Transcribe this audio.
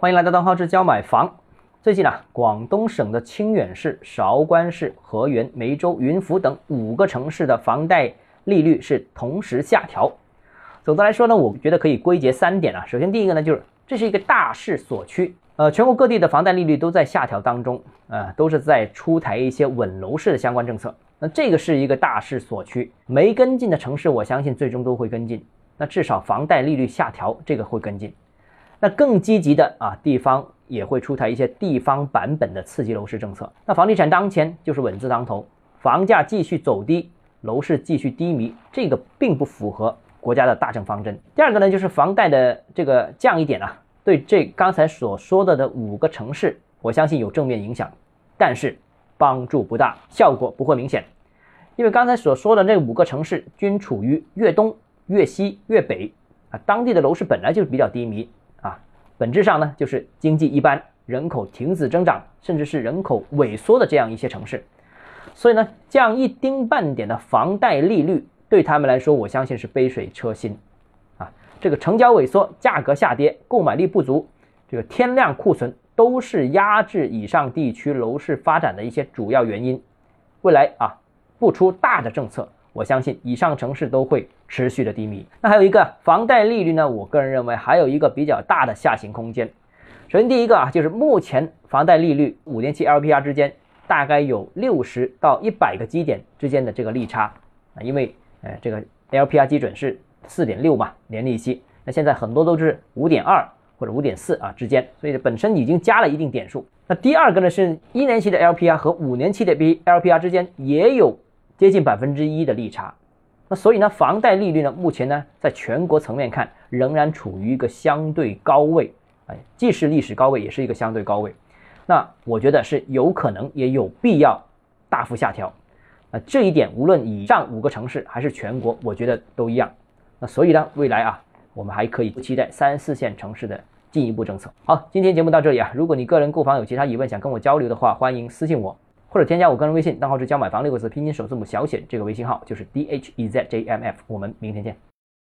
欢迎来到邓浩志教买房。最近啊，广东省的清远市、韶关市、河源、梅州、云浮等五个城市的房贷利率是同时下调。总的来说呢，我觉得可以归结三点啊。首先，第一个呢，就是这是一个大势所趋，呃，全国各地的房贷利率都在下调当中，呃，都是在出台一些稳楼市的相关政策。那这个是一个大势所趋，没跟进的城市，我相信最终都会跟进。那至少房贷利率下调，这个会跟进。那更积极的啊，地方也会出台一些地方版本的刺激楼市政策。那房地产当前就是稳字当头，房价继续走低，楼市继续低迷，这个并不符合国家的大政方针。第二个呢，就是房贷的这个降一点啊，对这刚才所说的的五个城市，我相信有正面影响，但是帮助不大，效果不会明显，因为刚才所说的那五个城市均处于粤东、粤西、粤北啊，当地的楼市本来就比较低迷。本质上呢，就是经济一般，人口停止增长，甚至是人口萎缩的这样一些城市。所以呢，降一丁半点的房贷利率，对他们来说，我相信是杯水车薪。啊，这个成交萎缩、价格下跌、购买力不足、这个天量库存，都是压制以上地区楼市发展的一些主要原因。未来啊，不出大的政策。我相信以上城市都会持续的低迷。那还有一个房贷利率呢？我个人认为还有一个比较大的下行空间。首先第一个啊，就是目前房贷利率五年期 LPR 之间大概有六十到一百个基点之间的这个利差啊，因为呃这个 LPR 基准是四点六嘛，年利息，那现在很多都是五点二或者五点四啊之间，所以本身已经加了一定点数。那第二个呢，是一年期的 LPR 和五年期的 B LPR 之间也有。接近百分之一的利差，那所以呢，房贷利率呢，目前呢，在全国层面看，仍然处于一个相对高位，哎，既是历史高位，也是一个相对高位。那我觉得是有可能，也有必要大幅下调。那这一点，无论以上五个城市还是全国，我觉得都一样。那所以呢，未来啊，我们还可以期待三四线城市的进一步政策。好，今天节目到这里啊，如果你个人购房有其他疑问，想跟我交流的话，欢迎私信我。或者添加我个人微信，账号是教买房六个字拼音首字母小写，这个微信号就是 d h e z j m f。我们明天见。